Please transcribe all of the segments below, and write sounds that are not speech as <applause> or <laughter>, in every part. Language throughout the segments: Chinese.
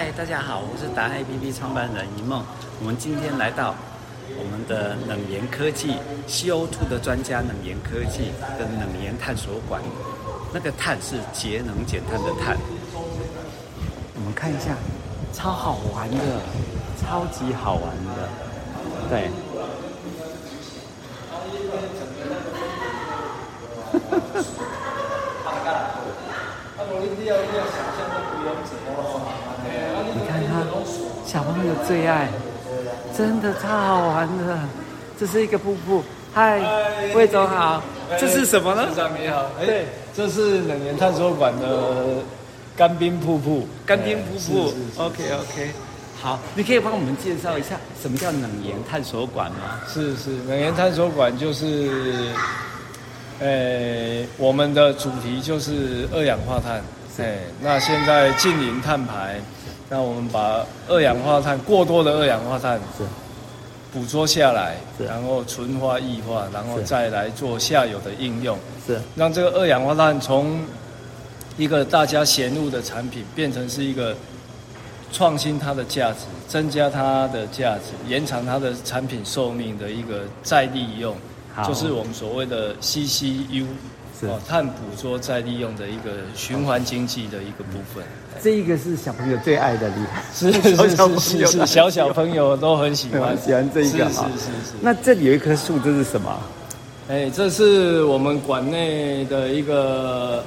嗨，大家好，我是达 APP 创办人一梦。我们今天来到我们的冷研科技 CO2 的专家冷研科技的冷研探索馆。那个碳是节能减碳的碳。我们看一下，超好玩的，超级好玩的，对。你看他，小朋友最爱，真的超好玩的。这是一个瀑布，嗨，魏总好，这是什么呢？市长你好，对，这是冷岩探索馆的干冰瀑布，干冰瀑布。OK OK，好，你可以帮我们介绍一下什么叫冷岩探索馆吗？是是，冷岩探索馆就是，呃，我们的主题就是二氧化碳。哎，那现在净零碳排，那我们把二氧化碳过多的二氧化碳是。捕捉下来，然后纯化、液化，然后再来做下游的应用，是。让这个二氧化碳从一个大家嫌恶的产品，变成是一个创新它的价值，增加它的价值，延长它的产品寿命的一个再利用，就是我们所谓的 CCU。哦，碳捕捉再利用的一个循环经济的一个部分，这一个是小朋友最爱的，厉害，是是是是，小小朋友都很喜欢 <laughs> 喜欢这一个，是是是。那这里有一棵树，这是什么？哎，这是我们馆内的一个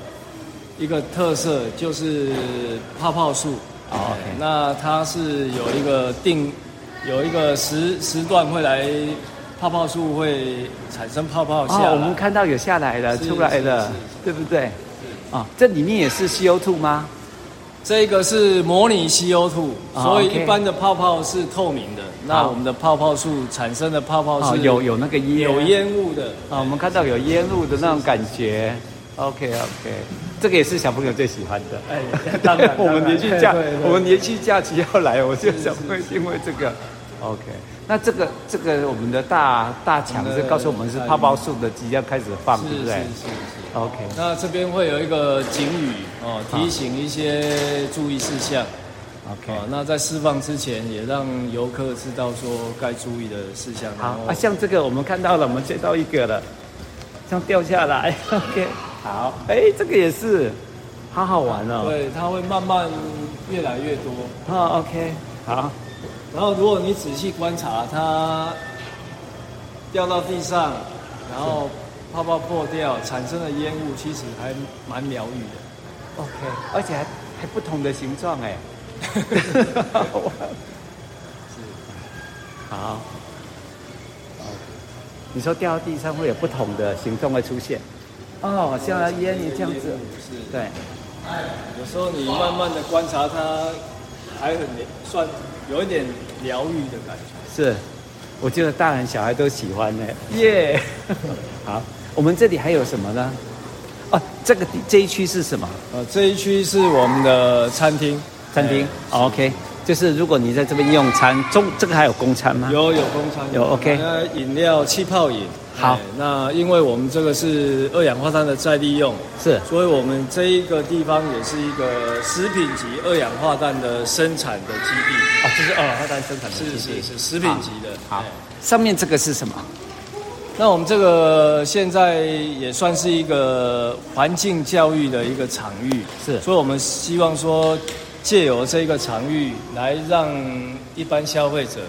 一个特色，就是泡泡树。OK，那它是有一个定，有一个时时段会来。泡泡树会产生泡泡下，哦，我们看到有下来的出来的，对不对？啊，这里面也是 CO2 吗？这个是模拟 CO2，哦，所以一般的泡泡是透明的。那我们的泡泡树产生的泡泡是有有那个烟有烟雾的啊，我们看到有烟雾的那种感觉。OK OK，这个也是小朋友最喜欢的。哎，当然，<laughs> 我们连续假我们连续假期要来，我就想会因为这个。OK，那这个这个我们的大大墙是告诉我们是泡泡树的即将开始放，对不对？是是是，是。OK，那这边会有一个警语哦，提醒一些注意事项。OK，那在释放之前也让游客知道说该注意的事项。好啊，像这个我们看到了，我们接到一个了，像掉下来。OK，<laughs> 好，哎，这个也是，好好玩哦。对，它会慢慢越来越多。好，OK，好。然后，如果你仔细观察，它掉到地上，然后泡泡破掉，产生的烟雾其实还蛮疗愈的。OK，而且还还不同的形状哎。<laughs> 是。好。你说掉到地上会有不同的形状会出现？哦，像烟也这样子。是。对。有时候你慢慢的观察它，还很算。有一点疗愈的感觉，是，我觉得大人小孩都喜欢呢。耶、yeah! <laughs> 好，我们这里还有什么呢？哦，这个这一区是什么？呃，这一区是我们的餐厅，餐厅。OK，就是如果你在这边用餐，中这个还有公餐吗？有有公餐，有 OK。饮料气泡饮。好，那因为我们这个是二氧化碳的再利用，是，所以我们这一个地方也是一个食品级二氧化碳的生产的基地。啊，这是二氧化碳生产的基地，是是是食品级的。好，好，上面这个是什么？那我们这个现在也算是一个环境教育的一个场域，是，所以我们希望说借由这个场域来让一般消费者。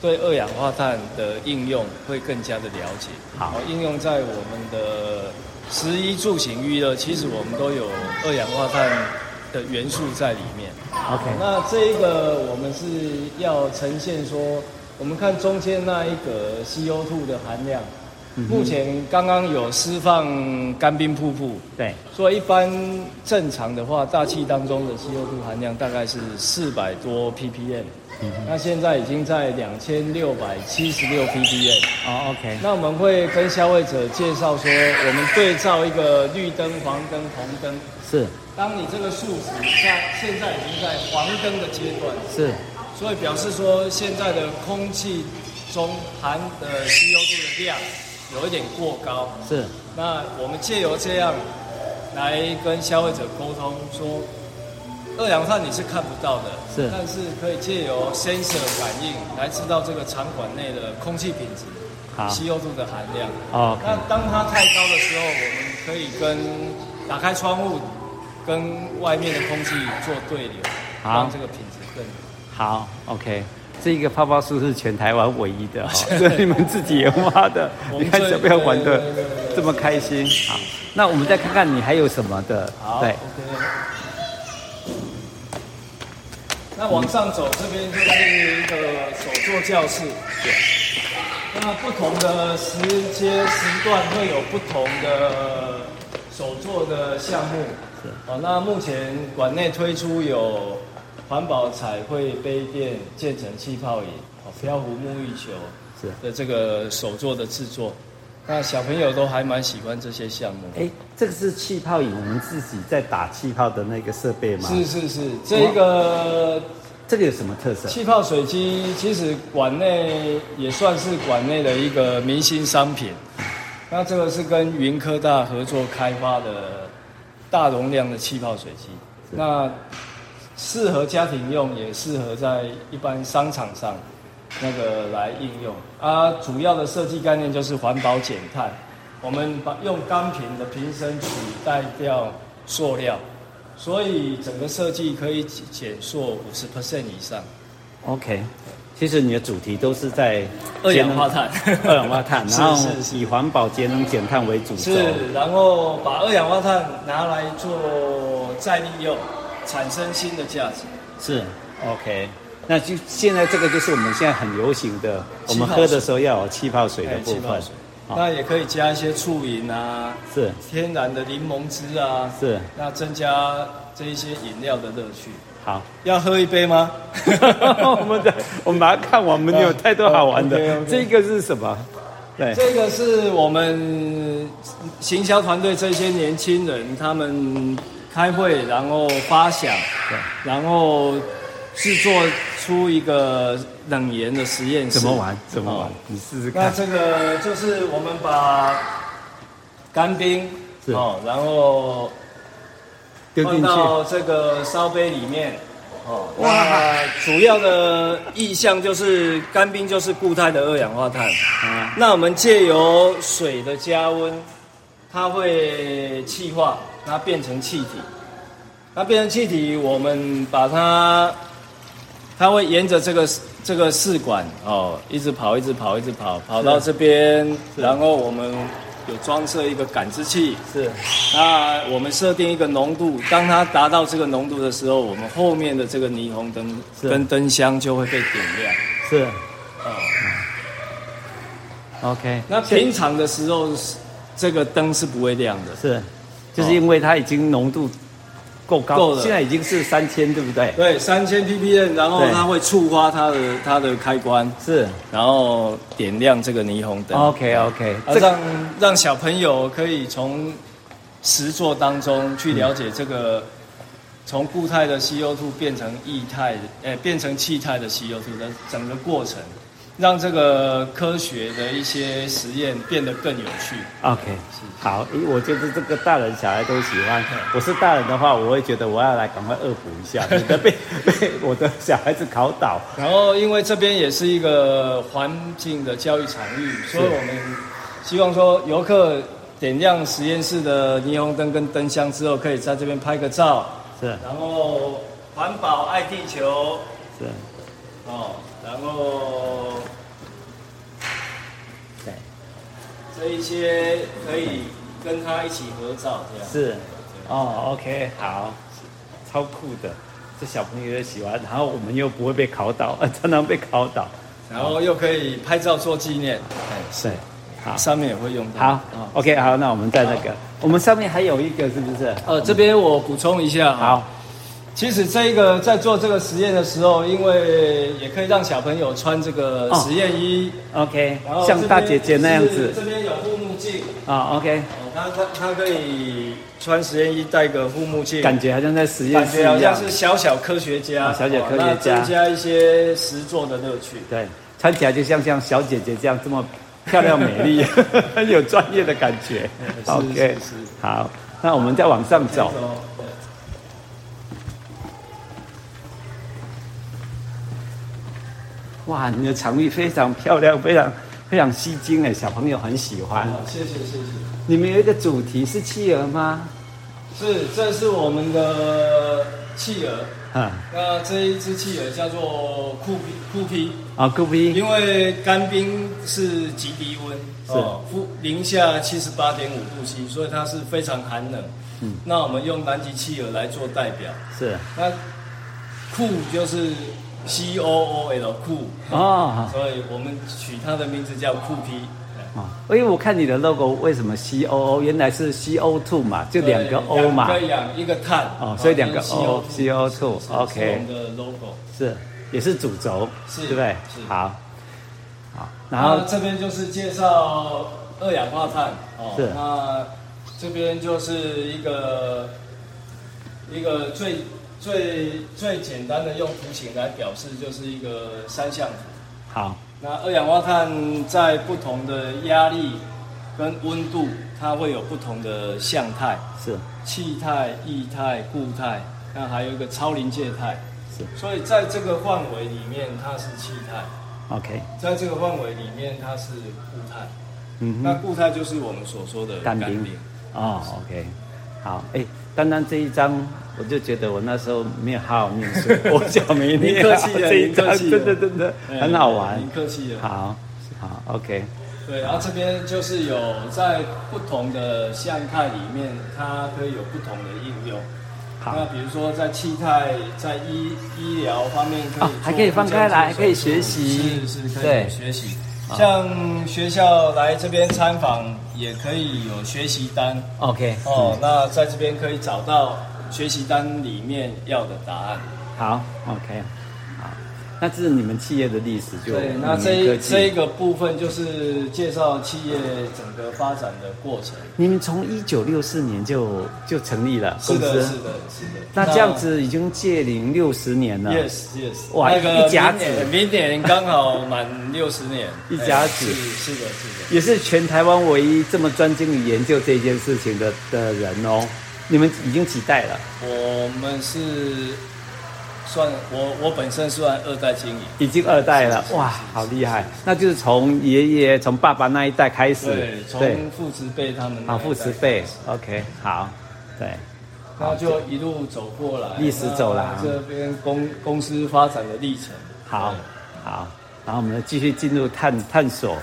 对二氧化碳的应用会更加的了解，好，应用在我们的食衣住行娱乐，其实我们都有二氧化碳的元素在里面。OK，那这一个我们是要呈现说，我们看中间那一个 CO2 的含量，目前刚刚有释放干冰瀑布，对，所以一般正常的话，大气当中的 CO2 含量大概是四百多 ppm。嗯、那现在已经在两千六百七十六 ppm。哦，OK。那我们会跟消费者介绍说，我们对照一个绿灯、黄灯、红灯。是。当你这个数值在现在已经在黄灯的阶段。是。所以表示说，现在的空气中含的 CO2 的量有一点过高。是。那我们借由这样来跟消费者沟通说。二氧化碳你是看不到的，是，但是可以借由 sensor 感应来知道这个场馆内的空气品质。CO2 的含量。哦。那当它太高的时候，我们可以跟打开窗户，跟外面的空气做对流，让这个品质更好。OK，这一个泡泡树是全台湾唯一的，<laughs> 是你们自己研发的。你看小朋友玩的这么开心。好，那我们再看看你还有什么的。好。对。那往上走，这边就是一个手作教室。对。那不同的时间时段会有不同的手作的项目。是。哦，那目前馆内推出有环保彩绘杯垫、渐层气泡椅、哦漂浮沐浴球是的这个手作的制作。那小朋友都还蛮喜欢这些项目。哎，这个是气泡饮，我们自己在打气泡的那个设备吗？是是是，这个。这个有什么特色？气泡水机其实馆内也算是馆内的一个明星商品。那这个是跟云科大合作开发的大容量的气泡水机。那适合家庭用，也适合在一般商场上那个来应用。啊，主要的设计概念就是环保减碳。我们把用钢瓶的瓶身取代掉塑料。所以整个设计可以减塑五十 percent 以上。OK，其实你的主题都是在二氧化碳，二氧化碳，<laughs> 然后以环保节能减碳为主轴。是，然后把二氧化碳拿来做再利用，产生新的价值。是，OK，那就现在这个就是我们现在很流行的，我们喝的时候要有气泡水的部分。那也可以加一些醋饮啊，是天然的柠檬汁啊，是那增加这一些饮料的乐趣。好，要喝一杯吗？<laughs> 我们的我们把它看完，我们有太多好玩的。啊、okay, okay 这个是什么？对，这个是我们行销团队这些年轻人他们开会，然后发想，对，然后制作出一个。冷盐的实验室怎么玩？怎么玩？你试试看。那这个就是我们把干冰哦，然后放到这个烧杯里面哦。哇！主要的意象就是干冰就是固态的二氧化碳。啊。那我们借由水的加温，它会气化，它变成气体。那变成气体，我们把它，它会沿着这个。这个试管哦，一直跑，一直跑，一直跑，跑到这边，然后我们有装设一个感知器。是，那我们设定一个浓度，当它达到这个浓度的时候，我们后面的这个霓虹灯跟灯箱就会被点亮。是，哦，OK。那平常的时候，这个灯是不会亮的。是，就是因为它已经浓度。够高，够了，现在已经是三千，对不对？对，三千 ppm，然后它会触发它的它的开关，是，然后点亮这个霓虹灯。OK OK，这让让小朋友可以从实作当中去了解这个从固态的 CO2 变成液态，诶，变成气态的 CO2 的整个过程。让这个科学的一些实验变得更有趣。OK，好，我觉得这个大人小孩都喜欢。我是大人的话，我会觉得我要来赶快恶补一下，<laughs> 免得被 <laughs> 被我的小孩子考倒。然后，因为这边也是一个环境的教育场域，所以我们希望说游客点亮实验室的霓虹灯跟灯箱之后，可以在这边拍个照。是。然后环保爱地球。是。哦。然后，对，这一些可以跟他一起合照，这样。是，哦，OK，好，超酷的，这小朋友也喜欢，然后我们又不会被考倒，<laughs> 常常被考倒，然后又可以拍照做纪念，哎，是，好，上面也会用到，好，OK，好，那我们在那个，我们上面还有一个是不是？呃，这边我补充一下，好。其实这个在做这个实验的时候，因为也可以让小朋友穿这个实验衣、哦、，OK，然后像大姐姐那样子。这边有护目镜。啊、哦、，OK，他他他可以穿实验衣，戴个护目镜，感觉好像在实验室一样，好像是小小科学家，哦、小小科学家，增加一些实作的乐趣。对，穿起来就像像小姐姐这样这么漂亮美丽，<laughs> 很有专业的感觉。OK，是，好，那我们再往上走。哇，你的场域非常漂亮，非常非常吸睛哎，小朋友很喜欢。谢谢谢谢。你们有一个主题是企鹅吗？是，这是我们的企鹅。啊，那这一只企鹅叫做酷皮酷皮啊，酷皮。因为干冰是极低温，是负零下七十八点五度 C，所以它是非常寒冷。嗯，那我们用南极企鹅来做代表。是，那酷就是 C O O L 酷啊，所以我们取它的名字叫酷皮。啊，因为我看你的 logo 为什么 C O O，原来是 C O two 嘛，就两个 O 嘛，两个氧一个碳哦，所以两个 O C O two OK。我们的 logo 是也是主轴，是，对不对？是。好，好，然后这边就是介绍二氧化碳哦，是。那这边就是一个一个最最最简单的用图形来表示，就是一个三项图。好。那二氧化碳在不同的压力跟温度，它会有不同的相态，是气态、液态、固态，那还有一个超临界态，是。所以在这个范围里面，它是气态，OK。在这个范围里面，它是固态，嗯哼，那固态就是我们所说的干冰。哦，OK。好，哎，单单这一张。我就觉得我那时候没有好好念书，我讲没念。客气了，客气，真的真的很好玩。您客气了。好，好，OK。对，然后这边就是有在不同的相态里面，它可以有不同的应用。好，那比如说在气态，在医医疗方面可以，还可以放开来，可以学习，是是，可以学习。像学校来这边参访，也可以有学习单。OK。哦，那在这边可以找到。学习单里面要的答案。好，OK，好，那这是你们企业的历史就，就对。那这一这一个部分就是介绍企业整个发展的过程。你们从一九六四年就就成立了公司，是的，是的，是的。那这样子已经届龄六十年了。Yes，Yes。哇，那个一甲子，明年刚好满六十年。一甲子，是是的，是的。也是全台湾唯一这么专精于研究这件事情的的人哦。你们已经几代了？我们是算我我本身算二代经营，已经二代了，哇，好厉害！那就是从爷爷、从爸爸那一代开始，对，从父慈辈他们，好，父慈辈，OK，好，对，然后就一路走过来，历史走廊，这边公公司发展的历程，好，好，然后我们继续进入探探索。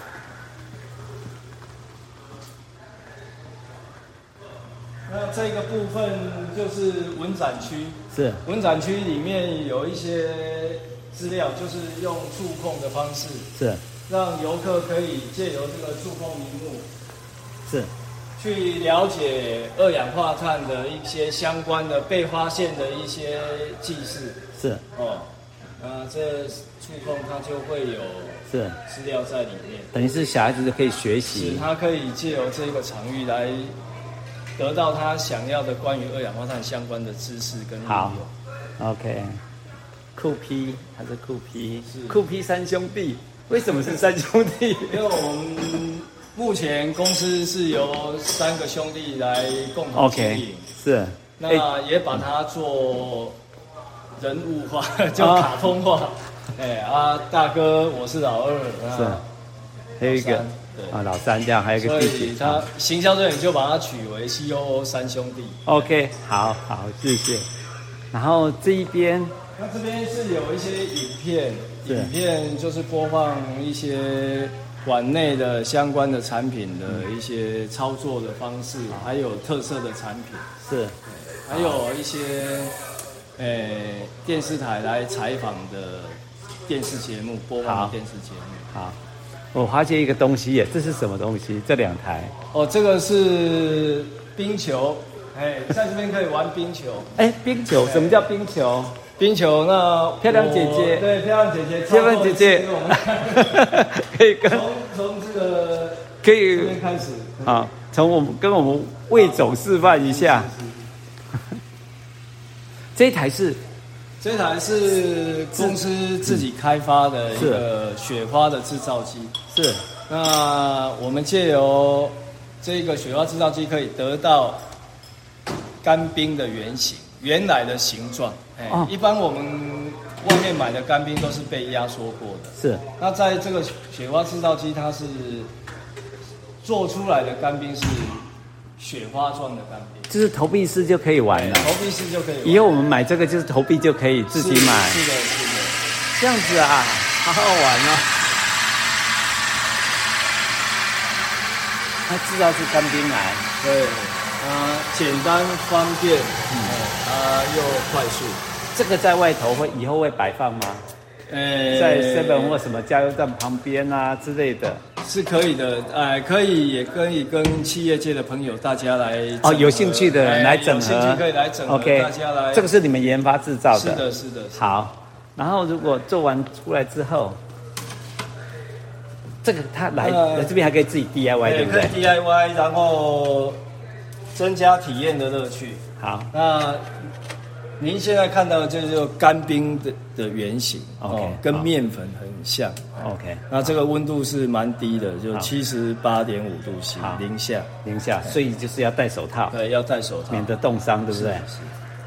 那这个部分就是文展区，是。文展区里面有一些资料，就是用触控的方式，是。让游客可以借由这个触控屏幕，是。去了解二氧化碳的一些相关的被发现的一些记事，是。哦，啊，这触控它就会有是。资料在里面，等于是小孩子就可以学习，是他可以借由这个场域来。得到他想要的关于二氧化碳相关的知识跟应用。好，OK，酷 P 还是酷 P？是酷 P 三兄弟？为什么是三兄弟？因为我们目前公司是由三个兄弟来共同经营，okay, 是。那也把它做人物化，<laughs> 叫、欸、卡通化。哎、哦欸、啊，大哥，我是老二。是。还有一个。对啊，老三这样，还有一个弟以他行销队就把它取为 COO 三兄弟。OK，好好，谢谢。然后这一边，那这边是有一些影片，影片就是播放一些馆内的相关的产品的一些操作的方式，嗯、还有特色的产品。是，还有一些诶、欸、电视台来采访的电视节目，播放的电视节目。好。好我发现一个东西耶，这是什么东西？这两台哦，这个是冰球，哎，在这边可以玩冰球。<laughs> 哎，冰球，什么叫冰球？冰球，那漂亮姐姐，对，漂亮姐姐，漂亮姐姐，<laughs> 可以跟从从这个可以开始啊，从我们跟我们魏总示范一下，<laughs> 这一台是。这台是公司自己开发的一个雪花的制造机。是。那我们借由这个雪花制造机，可以得到干冰的原型，原来的形状。哎，一般我们外面买的干冰都是被压缩过的。是。那在这个雪花制造机，它是做出来的干冰是雪花状的干冰，就是投币式就可以玩了。投币式就可以玩。以后我们买这个就是投币就可以自己买。是，是的，是的。这样子啊，好好玩哦。它制造是干冰来，对。啊，简单方便，嗯，啊又快速。这个在外头会以后会摆放吗？呃，在 seven 或什么加油站旁边啊之类的，是可以的。哎，可以也可以跟企业界的朋友大家来哦，有兴趣的人来整合，有兴趣可以来整合，OK，大家来。这个是你们研发制造的，是的，是的。好，然后如果做完出来之后，这个他来来这边还可以自己 DIY，对不对？DIY，然后。增加体验的乐趣。好，那您现在看到的就是干冰的的原型，OK，哦，跟面粉很像，OK。那这个温度是蛮低的，就七十八点五度 C，零下，零下，所以就是要戴手套，对，要戴手套，免得冻伤，对不对？是。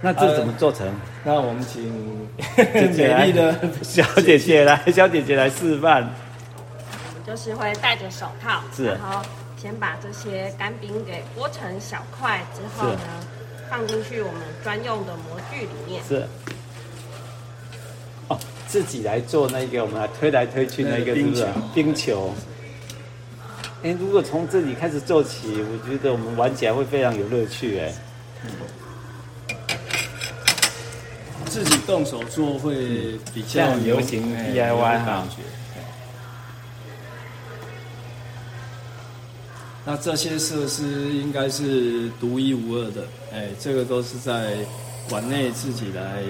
那这怎么做成？那我们请 <laughs> 美丽的小姐姐来，<laughs> 小姐姐来示范。就是会戴着手套，是，然后。先把这些干冰给剥成小块之后呢，放进去我们专用的模具里面。是。哦，自己来做那个，我们来推来推去那个冰球。冰球。哎，如果从这里开始做起，我觉得我们玩起来会非常有乐趣哎。自己动手做会比较流行 DIY 感那这些设施应该是独一无二的，哎，这个都是在馆内自己来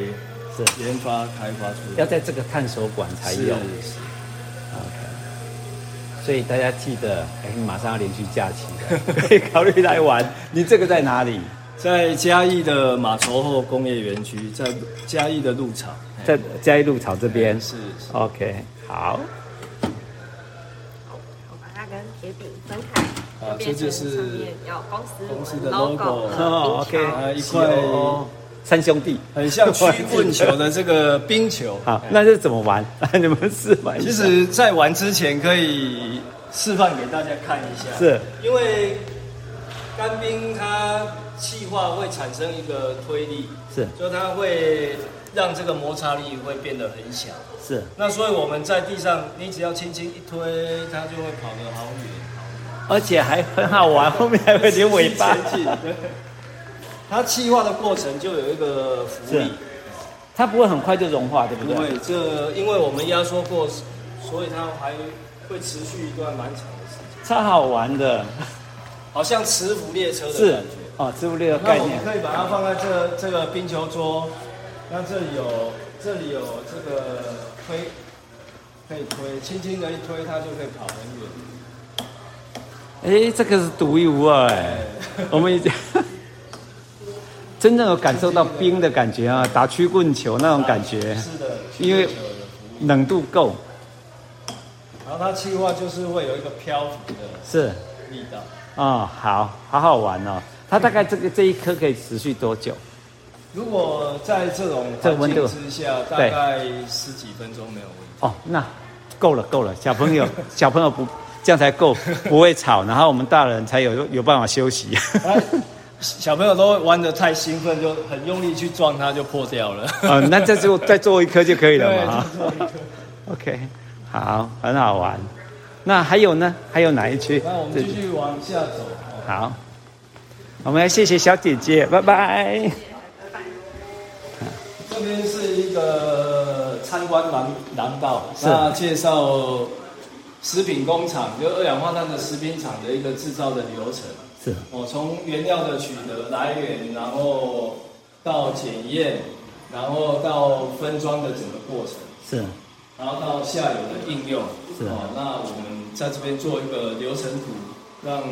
研发开发出来，要在这个探索馆才有。是，是，OK。所以大家记得，哎，马上要连续假期了，可以考虑来玩。你这个在哪里？在嘉义的马稠后工业园区，在嘉义的鹿草，在嘉义鹿草这边。是，是，OK，好。好，我把它跟铁饼分开。啊，这就是公司公司的 logo，哦，OK，啊，一块三兄弟，很像曲棍球的这个冰球。好，那这怎么玩？<laughs> 你们示范一下。其实，在玩之前可以示范给大家看一下。是，因为干冰它气化会产生一个推力，是，就它会让这个摩擦力会变得很小。是，那所以我们在地上，你只要轻轻一推，它就会跑得好远。而且还很好玩，后面还会点尾巴。它气化的过程就有一个浮力，它不会很快就融化，对不对？不会，这因为我们压缩过，所以它还会持续一段蛮长的时间。超好玩的，好像磁浮列车的感觉。哦，磁浮列车概念。那我们可以把它放在这这个冰球桌，那这里有这里有这个推，可以推，轻轻的一推，它就可以跑很远。哎，这个是独一无二哎！我们已经 <laughs> 真正有感受到冰的感觉啊，打曲棍球那种感觉。是的，因为冷度够。然后它气化就是会有一个漂浮的是力道。哦，好好好玩哦！它大概这个这一颗可以持续多久？如果在这种环境之下，大概十几分钟没有问题。哦，那够了够了，小朋友 <laughs> 小朋友不。这样才够，不会吵，然后我们大人才有 <laughs> 有办法休息。<laughs> 小朋友都玩的太兴奋，就很用力去撞它，就破掉了。哦，那再做 <laughs> 再做一颗就可以了嘛。OK，好，很好玩。那还有呢？还有哪一区？那我们继续往下走。好，我们来谢谢小姐姐，拜拜。这边是一个参观廊廊道，那介绍。食品工厂就二氧化碳的食品厂的一个制造的流程是，哦从原料的取得来源，然后到检验，然后到分装的整个过程是，然后到下游的应用是。哦，那我们在这边做一个流程图，让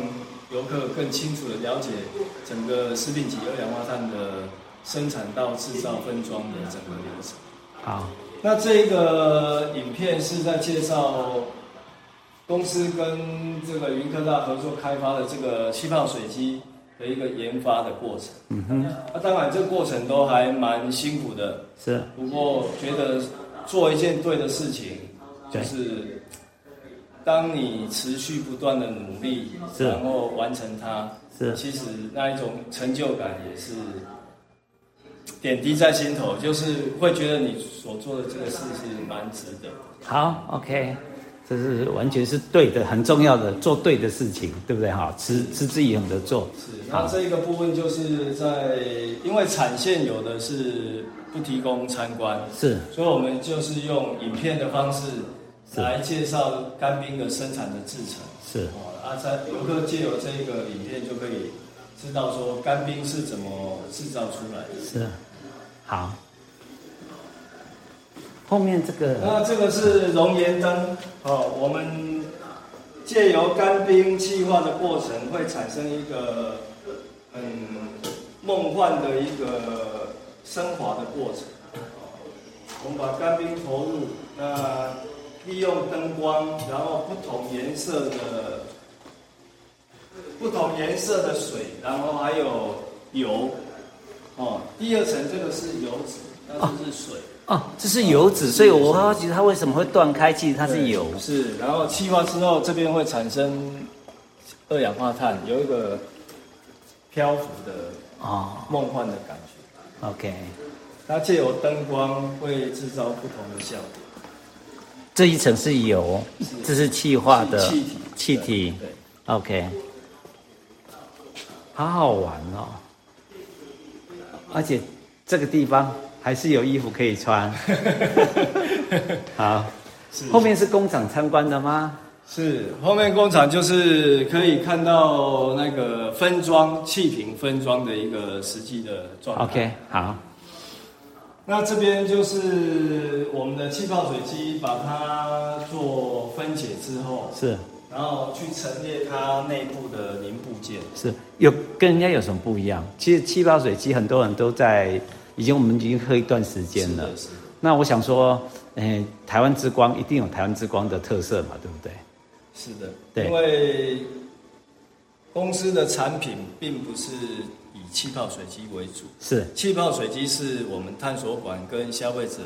游客更清楚的了解整个食品级二氧化碳的生产到制造分装的整个流程。好，那这个影片是在介绍。公司跟这个云科大合作开发的这个气泡水机的一个研发的过程。嗯哼。那当然，这个过程都还蛮辛苦的。是。不过觉得做一件对的事情，就是当你持续不断的努力，然后完成它，是其实那一种成就感也是点滴在心头，就是会觉得你所做的这个事是蛮值得。好，OK。这是完全是对的，很重要的，做对的事情，对不对？哈，持持之以恒的做。是。那这一个部分就是在，因为产线有的是不提供参观，是，所以我们就是用影片的方式来介绍干冰的生产的制程。是。哦，啊，在游客借由这一个影片就可以知道说干冰是怎么制造出来的。是。好。后面这个，那这个是熔岩灯哦。我们借由干冰气化的过程，会产生一个很梦幻的一个升华的过程。我们把干冰投入，那利用灯光，然后不同颜色的不同颜色的水，然后还有油哦。第二层这个是油脂，那这是水。哦，这是油脂，所以我好奇它为什么会断开？其实它是油。是，然后气化之后，这边会产生二氧化碳，有一个漂浮的啊梦幻的感觉。哦、OK，它借由灯光会制造不同的效果。这一层是油，是这是气化的气体。气体。对，OK，好好玩哦，而且这个地方。还是有衣服可以穿。<laughs> 好，后面是工厂参观的吗？是，后面工厂就是可以看到那个分装气瓶分装的一个实际的状态。OK，好。那这边就是我们的气泡水机，把它做分解之后，是，然后去陈列它内部的零部件。是，有跟人家有什么不一样？其实气泡水机很多人都在。已经我们已经喝一段时间了，是是，那我想说，欸，台湾之光一定有台湾之光的特色嘛，对不对？是的，对，因为公司的产品并不是以气泡水机为主，是气泡水机是我们探索馆跟消费者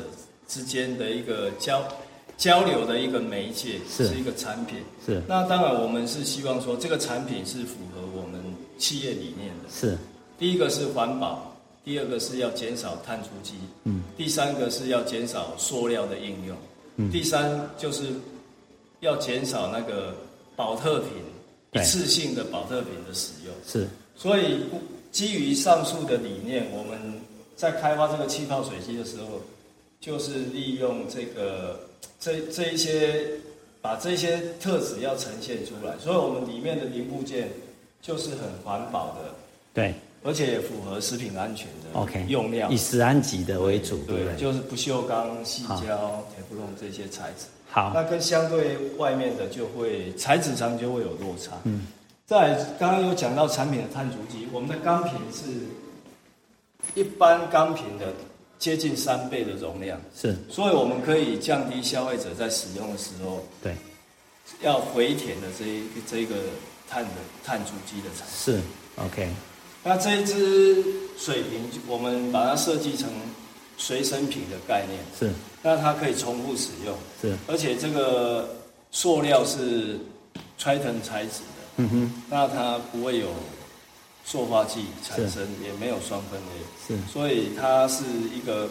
之间的一个交交流的一个媒介，是，是一个产品，是。那当然，我们是希望说这个产品是符合我们企业理念的，是。第一个是环保。第二个是要减少碳足迹，嗯，第三个是要减少塑料的应用，嗯，第三就是要减少那个保特瓶一次性的保特瓶的使用，是。所以基于上述的理念，我们在开发这个气泡水机的时候，就是利用这个这这一些把这些特质要呈现出来，所以我们里面的零部件就是很环保的，对。而且也符合食品安全的 OK 用料以食安级的为主，对，就是不锈钢、细胶、铁不龙这些材质。好，那跟相对外面的就会材质上就会有落差。嗯，在刚刚有讲到产品的碳足迹，我们的钢瓶是一般钢瓶的接近三倍的容量，是，所以我们可以降低消费者在使用的时候，对，要回填的这一这一个碳的碳足迹的产是，OK。那这一支水瓶，我们把它设计成随身瓶的概念，是。那它可以重复使用，是。而且这个塑料是 Triton 材质的，嗯哼。那它不会有塑化剂产生，也没有双分类，是。所以它是一个。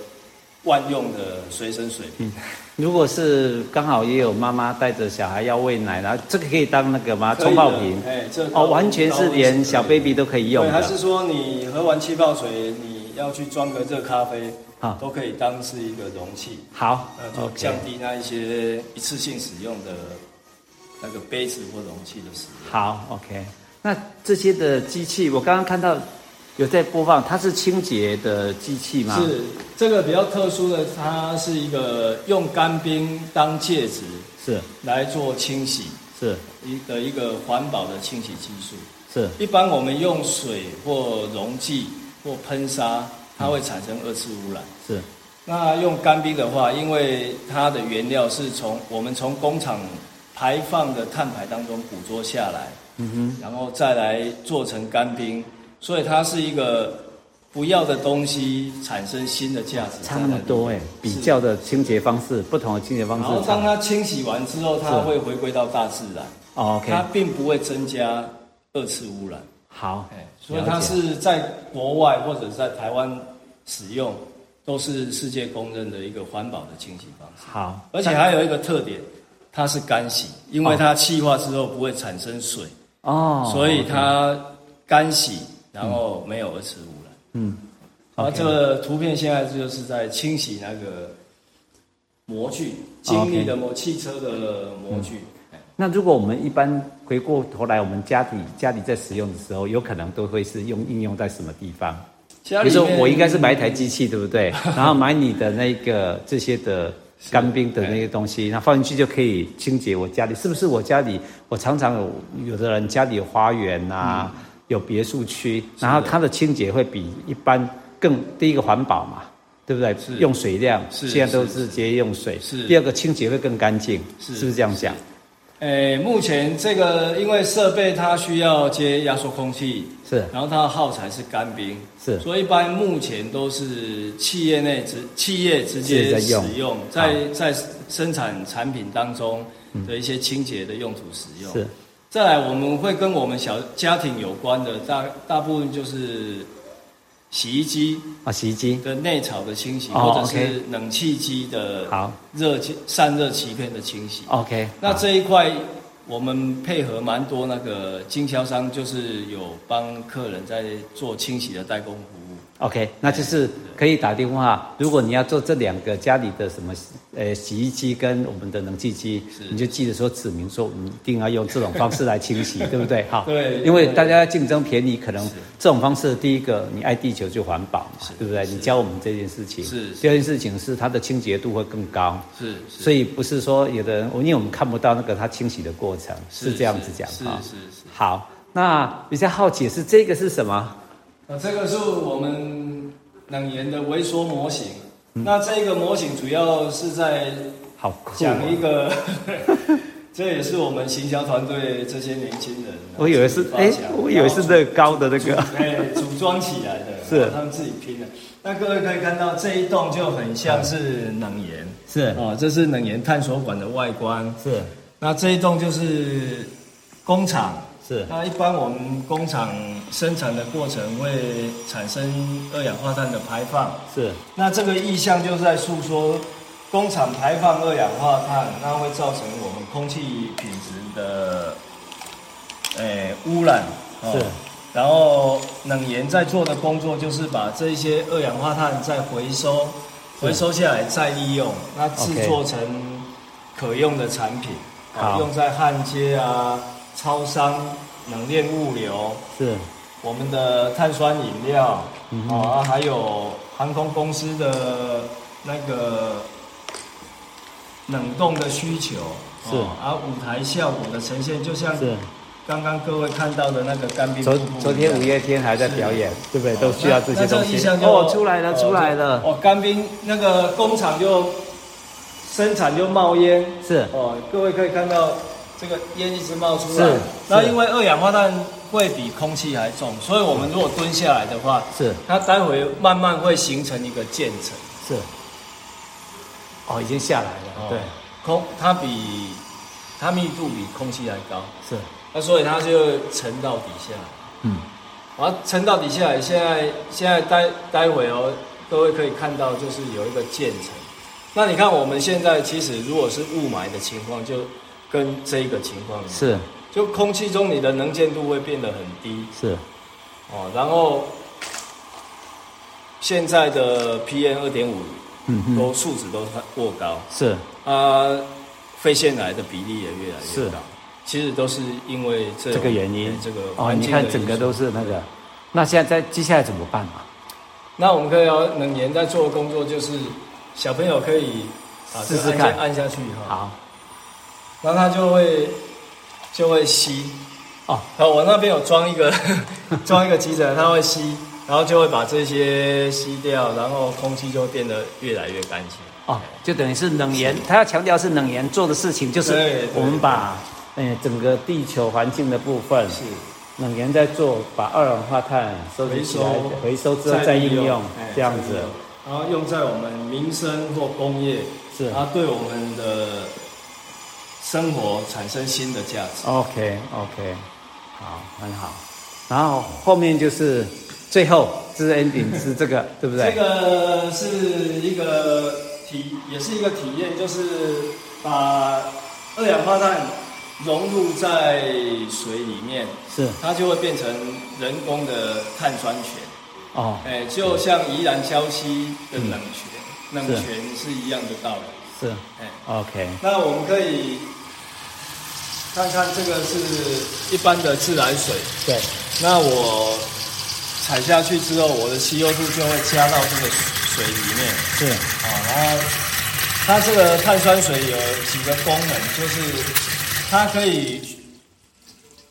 万用的随身水瓶，如果是刚好也有妈妈带着小孩要喂奶，然后这个可以当那个吗？冲泡瓶？哎，这哦，完全是连小 baby 都可以用。对，还是说你喝完气泡水，你要去装个热咖啡，啊，都可以当是一个容器。好，就降低那一些一次性使用的那个杯子或容器的使用。好，OK。那这些的机器，我刚刚看到。有在播放，它是清洁的机器吗？是，这个比较特殊的，它是一个用干冰当介质，是来做清洗，是一个一个环保的清洗技术。是，一般我们用水或溶剂或喷砂，它会产生二次污染。是，那用干冰的话，因为它的原料是从我们从工厂排放的碳排当中捕捉下来，嗯哼，然后再来做成干冰。所以它是一个不要的东西产生新的价值。差那么多哎，比较的清洁方式，不同的清洁方式。然后当它清洗完之后，它会回归到大自然。OK，它并不会增加二次污染。好，所以它是在国外或者在台湾使用，都是世界公认的一个环保的清洗方式。好，而且还有一个特点，它是干洗，因为它气化之后不会产生水哦，所以它干洗，然后没有二次污染。嗯，好，这个图片现在就是在清洗那个模具，精密的模汽车的模具。那如果我们一般回过头来，我们家里家里在使用的时候，有可能都会是用应用在什么地方？比如说，我应该是买一台机器，对不对？<laughs> 然后买你的那个这些的干冰的那些东西，那放进去就可以清洁我家里，是不是？我家里我常常有有的人家里有花园啊，嗯、有别墅区，然后它的清洁会比一般更第一个环保嘛，对不对？用水量现在都是直接用水。是第二个清洁会更干净，是不是这样讲？诶，目前这个因为设备它需要接压缩空气，是，然后它的耗材是干冰，是，所以一般目前都是企业内直企业直接使用，在在生产产品当中的一些清洁的用途使用。是，再来我们会跟我们小家庭有关的大大部分就是。洗衣机啊，洗衣机的内槽的清洗，或者是冷气机的好热气散热鳍片的清洗。OK，那这一块我们配合蛮多那个经销商，就是有帮客人在做清洗的代工服务。OK，那就是可以打电话。如果你要做这两个家里的什么，呃，洗衣机跟我们的冷气机，你就记得说指明说，我们一定要用这种方式来清洗，<laughs> 对不对？好，对，因为大家要竞争便宜，可能这种方式，第一个你爱地球就环保嘛，对不对？你教我们这件事情，是。第二件事情是它的清洁度会更高，是。所以不是说有的人，因为我们看不到那个它清洗的过程，是这样子讲，是是是。好，那比较好奇是这个是什么？那这个是我们冷研的微缩模型。嗯、那这个模型主要是在好讲一个，<laughs> 哦、这也是我们行销团队这些年轻人。我以为是哎，我以为是乐高的那个，哎，组装起来的，是他们自己拼的。那各位可以看到这一栋就很像是冷岩，是啊、哦，这是冷岩探索馆的外观，是。那这一栋就是工厂。是，那一般我们工厂生产的过程会产生二氧化碳的排放。是，那这个意象就是在诉说，工厂排放二氧化碳，那会造成我们空气品质的，诶、欸、污染。是，然后冷研在做的工作就是把这些二氧化碳再回收，回收下来再利用，那制作成可用的产品，啊，用在焊接啊。超商、冷链物流是，我们的碳酸饮料，嗯、啊，还有航空公司的那个冷冻的需求是，啊，舞台效果的呈现，就像是刚刚各位看到的那个干冰。昨昨天五月天还在表演，对不对？都需要这些东西。哦，出来了，出来了。哦，干冰那个工厂就生产就冒烟，是哦，各位可以看到。这个烟一直冒出来，那因为二氧化碳会比空气还重，所以我们如果蹲下来的话，是。它待会慢慢会形成一个渐层，是。哦，已经下来了，对，空它比它密度比空气还高，是，那所以它就沉到底下，嗯，啊，沉到底下来，现在现在待待会哦，各位可以看到就是有一个渐层，那你看我们现在其实如果是雾霾的情况就。跟这个情况。是，就空气中你的能见度会变得很低，是，哦，然后现在的 PM 二点五，嗯，都数值都过高，是，啊，肺腺癌的比例也越来越高，其实都是因为这这个原因，这个哦，你看整个都是那个，那现在在接下来怎么办？嘛？那我们可以要冷研在做的工作就是，小朋友可以啊试试看。按下去哈，好。然后它就会就会吸。哦，然后，我那边有装一个 <laughs> 装一个机子，它会吸，然后就会把这些吸掉，然后空气就会变得越来越干净。哦，就等于是冷源，它要强调是冷源做的事情，就是我们把呃整个地球环境的部分，是。冷源在做，把二氧化碳收集起来，回收之后再应用，这样子，然后用在我们民生或工业，是，它对我们的生活产生新的价值。OK OK，好，很好。然后后面就是最后这是 ending <laughs> 是这个，对不对？这个是一个体，也是一个体验，就是把二氧化碳。融入在水里面，是它就会变成人工的碳酸泉。哦，哎，就像宜兰礁溪的冷泉，嗯、冷泉是一样的道理。是，哎，OK。那我们可以看看这个是一般的自来水。对。那我踩下去之后，我的吸油度就会加到这个水里面。是。啊，然后它这个碳酸水有几个功能，就是。它可以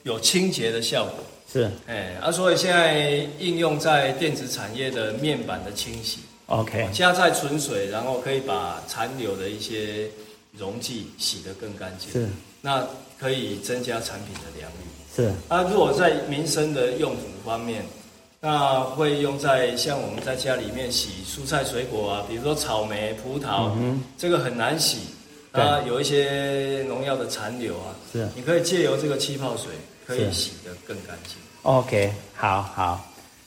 有清洁的效果，是，哎，啊，所以现在应用在电子产业的面板的清洗，OK，加在纯水，然后可以把残留的一些溶剂洗得更干净，是，那可以增加产品的良率，是。啊，如果在民生的用途方面，那会用在像我们在家里面洗蔬菜水果啊，比如说草莓、葡萄，嗯，这个很难洗。啊，有一些农药的残留啊，是，你可以借由这个气泡水，可以洗得更干净。OK，好好。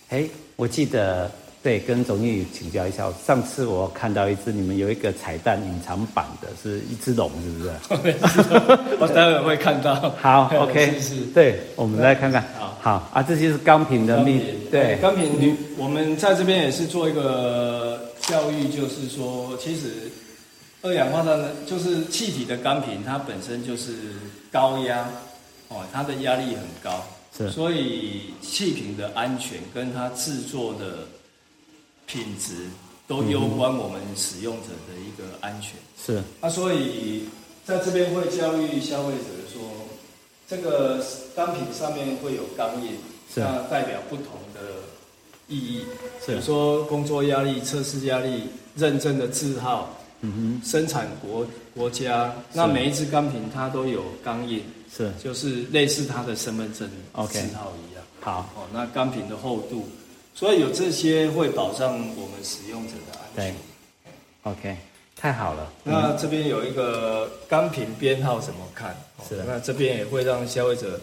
哎，我记得对，跟总经理请教一下，上次我看到一只，你们有一个彩蛋隐藏版的，是一只龙，是不是？<laughs> 我待会会看到。<laughs> 好，OK，是，对，我们来看看。好，好啊，这些是钢瓶的密，对，钢瓶。我们在这边也是做一个教育，就是说，其实。二氧化碳的，就是气体的钢瓶，它本身就是高压，哦，它的压力很高，是，所以气瓶的安全跟它制作的品质都攸关我们使用者的一个安全。是，啊，所以在这边会教育消费者说，这个钢瓶上面会有钢印，那代表不同的意义，是，比如说工作压力、测试压力、认证的字号。嗯哼，生产国国家，那每一支钢瓶它都有钢印，是，就是类似它的身份证字号一样。Okay. 好，哦，那钢瓶的厚度，所以有这些会保障我们使用者的安全。对，OK，太好了。那这边有一个钢瓶编号怎么看？是的，那这边也会让消费者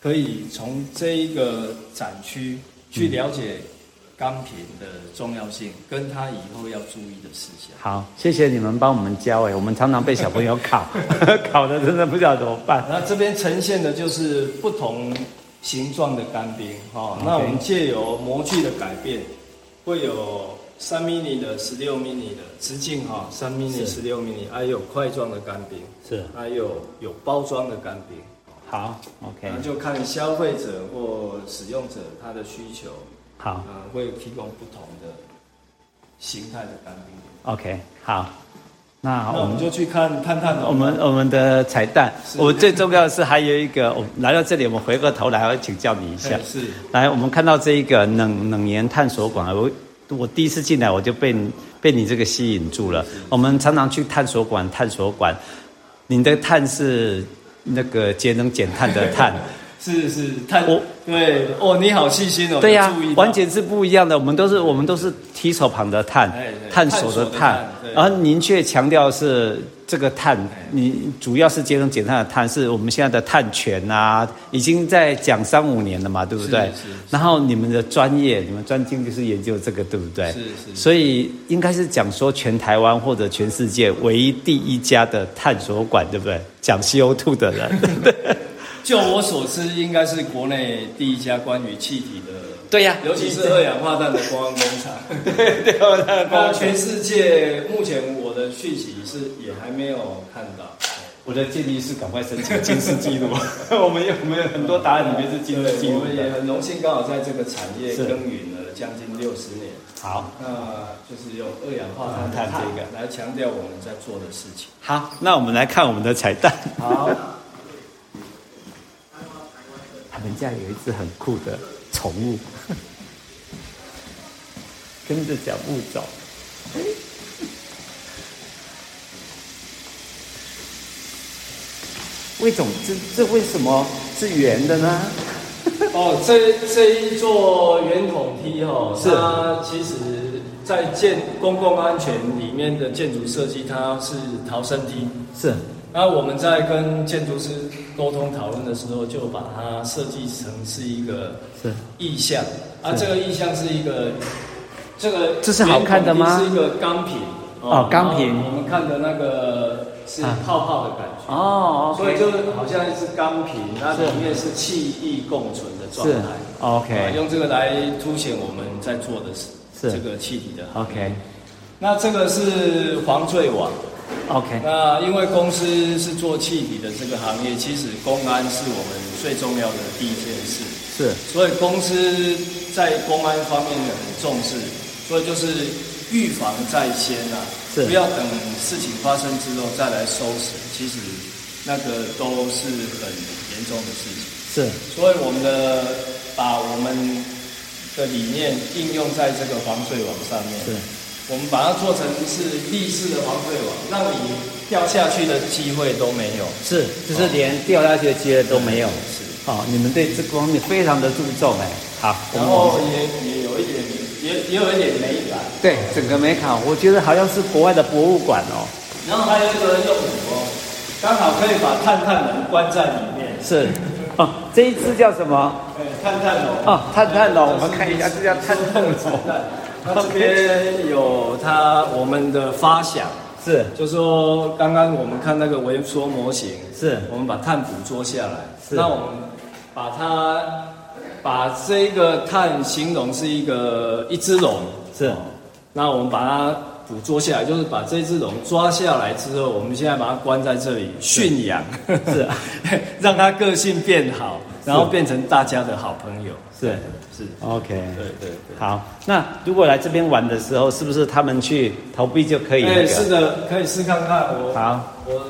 可以从这一个展区去了解。钢瓶的重要性，跟他以后要注意的事项。好，谢谢你们帮我们教诶，我们常常被小朋友考，<laughs> 考的真的不知道怎么办。那这边呈现的就是不同形状的干冰，哈。Okay. 那我们借由模具的改变，会有三 mini 的、十六 mini 的直径哈，三 mini、十六 mini，还有块状的干冰，是，还有有包装的干冰。好，OK，那就看消费者或使用者他的需求。好，呃，会提供不同的形态的干冰。OK，好，那我们就去看探探我们我们的彩蛋。我们最重要的是还有一个，我来到这里，我们回过头来要请教你一下。是，来，我们看到这一个冷冷岩探索馆，我我第一次进来我就被被你这个吸引住了。我们常常去探索馆，探索馆，你的碳是那个节能减碳的碳。是是碳，我对哦，你好细心哦。对呀、啊，完全是不一样的。我们都是我们都是提手旁的探，探索的碳。然后您却强调是这个碳，你主要是节能减碳的碳，是我们现在的碳权啊，已经在讲三五年了嘛，对不对？然后你们的专业，你们专精就是研究这个，对不对？是是，是。所以应该是讲说全台湾或者全世界唯一第一家的探索馆，对不对？讲 CO2 的人。<laughs> 就我所知，应该是国内第一家关于气体的，对呀、啊，尤其是二氧化碳的观光工厂。<laughs> 对对，那全世界目前我的讯息是也还没有看到。我的建议是赶快申请金氏纪录。我们有我们有很多答案里面是金氏记录。我们也很荣幸，刚好在这个产业耕耘了将近六十年。好，那就是用二氧化碳这个来强调我们在做的事情。好，那我们来看我们的彩蛋。好。我们家有一只很酷的宠物，<laughs> 跟着脚步走。为什么这这为什么是圆的呢？哦，<laughs> 哦，这这一座圆筒梯哦，是它其实在建公共安全里面的建筑设计，它是逃生梯。是。那我们在跟建筑师沟通讨论的时候，就把它设计成是一个意象。啊，这个意象是一个这个这是好看的吗？是一个钢瓶哦，钢瓶。我们看的那个是泡泡的感觉哦，所以就好像一只钢瓶，那里面是气意共存的状态。OK，用这个来凸显我们在做的是这个气体的。OK，那这个是防坠网。OK，那因为公司是做气体的这个行业，其实公安是我们最重要的第一件事。是，所以公司在公安方面很重视，所以就是预防在先啊，是，不要等事情发生之后再来收拾，其实那个都是很严重的事情。是，所以我们的把我们的理念应用在这个防坠网上面。是。我们把它做成是立式的防坠网，让你掉下去的机会都没有。是，就是连掉下去的机会都没有。是，哦，你们对这方面非常的注重哎。好，然后也也有一点，也也有一点美感。对，整个美感，我觉得好像是国外的博物馆哦。然后还有一个用途哦，刚好可以把探探龙关在里面。是，哦，这一只叫什么？哎，碳碳龙。哦，探探龙，我们看一下，这叫探探龙。那这边有它我们的发想，是，就说刚刚我们看那个微缩模型，是。我们把碳捕捉下来，是，那我们把它把这个碳形容是一个一只龙，是，那我们把它捕捉下来，就是把这只龙抓下来之后，我们现在把它关在这里驯养，是，<laughs> 让它个性变好，然后变成大家的好朋友，是。是 OK，对对对，好。那如果来这边玩的时候，是不是他们去投币就可以、那个？对，是的，可以试看看。我好，我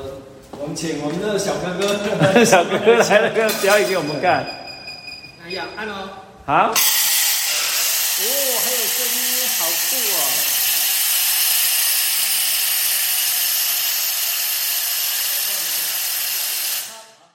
我们请我们的小哥哥，<laughs> 小哥哥来了个表演给我们看。哎呀，按哦。好。哦，还有声音，好酷哦。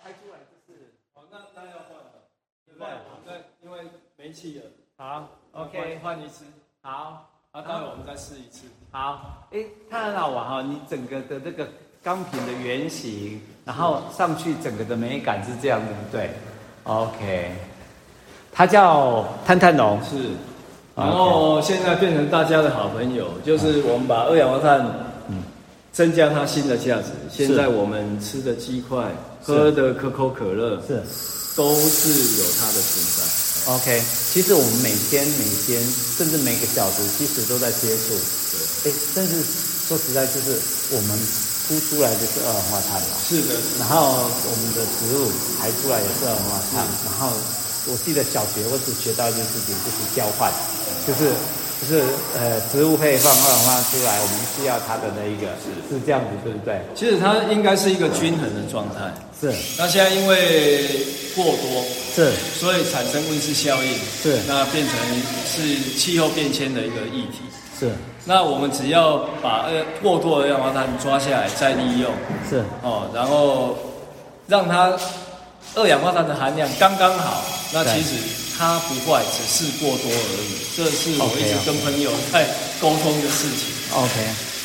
拍出来就是，哦，那那要换了，对不对？因为没气了，好，OK，换一次，好，啊，待会我们再试一次，好，哎，它很好玩哈，你整个的这个钢瓶的圆形，然后上去整个的美感是这样的，对，OK，它叫探探龙，是，然后现在变成大家的好朋友，就是我们把二氧化碳，嗯，增加它新的价值，现在我们吃的鸡块，喝的可口可乐，是，都是有它的存在。OK，其实我们每天每天甚至每个小时，其实都在接触。对，哎，甚至说实在，就是我们呼出来就是二氧化碳嘛。是的。然后我们的植物排出来也是二氧化碳。然后我记得小学我只学到一件事情，就是交换，就是就是呃，植物可以放二氧化碳出来，我们需要它的那一个，是是这样子，对不对？其实它应该是一个均衡的状态。是。那现在因为。过多是，所以产生温室效应是，那变成是气候变迁的一个议题是。那我们只要把呃过多的二氧化碳抓下来再利用是哦，然后让它二氧化碳的含量刚刚好，那其实它不坏，只是过多而已。这是我一直跟朋友在沟通的事情。OK，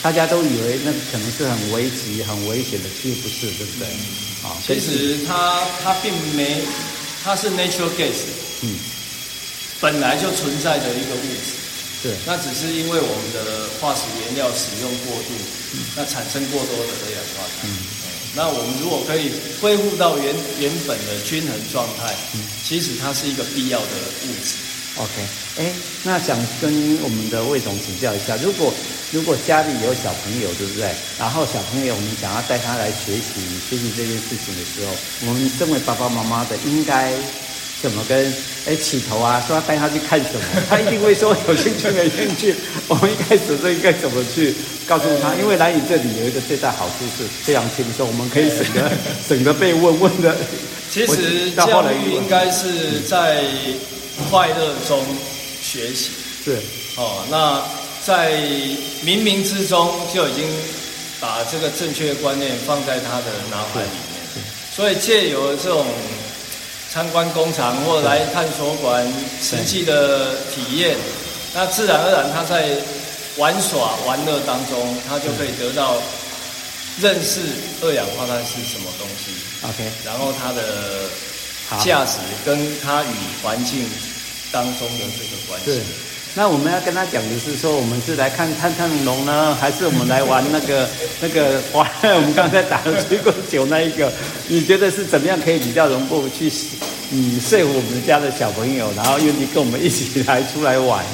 大家都以为那可能是很危急、很危险的，其实不是，对不对？嗯。其实它它并没，它是 natural gas，嗯，本来就存在的一个物质，对，那只是因为我们的化石原料使用过度，嗯，那产生过多的二氧化碳，嗯，那我们如果可以恢复到原原本的均衡状态，嗯，其实它是一个必要的物质。OK，哎，那想跟我们的魏总请教一下，如果如果家里有小朋友，对不对？然后小朋友我们想要带他来学习学习这件事情的时候，我们身为爸爸妈妈的应该怎么跟哎起头啊？说要带他去看什么？他一定会说有兴趣没兴趣。我们一开始都应该怎么去告诉他？因为来你这里有一个最大好处是非常轻松，我们可以省得省得被问问的。其实教育应该是在。快乐中学习对哦，那在冥冥之中就已经把这个正确的观念放在他的脑海里面，所以借由这种参观工厂或来探索馆实际的体验，那自然而然他在玩耍玩乐当中，他就可以得到认识二氧化碳是什么东西。OK，然后它的价值跟它与环境当中的这个关系。那我们要跟他讲的是说，我们是来看探探龙呢，还是我们来玩那个 <laughs> 那个玩我们刚才打了水果酒那一个？你觉得是怎么样可以比较容易去嗯说服我们家的小朋友，然后愿意跟我们一起来出来玩？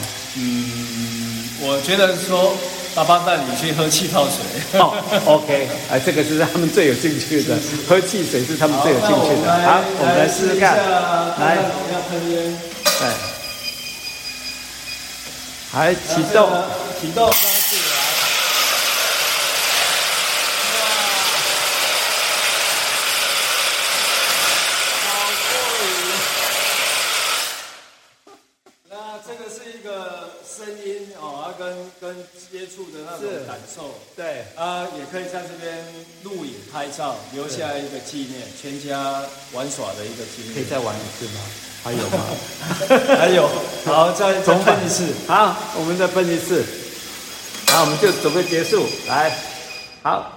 嗯，我觉得说爸爸带你去喝气泡水。哦，OK，哎，这个是他们最有兴趣的，喝汽水是他们最有兴趣的。好，我们来试试看，来，要喷烟，对。来启动，启动，开始来。哇，好过瘾！那这个是一个声音哦，啊，跟跟接触的那种感受，对，啊，也可以在这边录影拍照，留下一个纪念，全家玩耍的一个纪念。可以再玩一次吗？还有吗？<laughs> 还有，好，再重分一次。好，我们再分一次，然后我们就准备结束。来，好。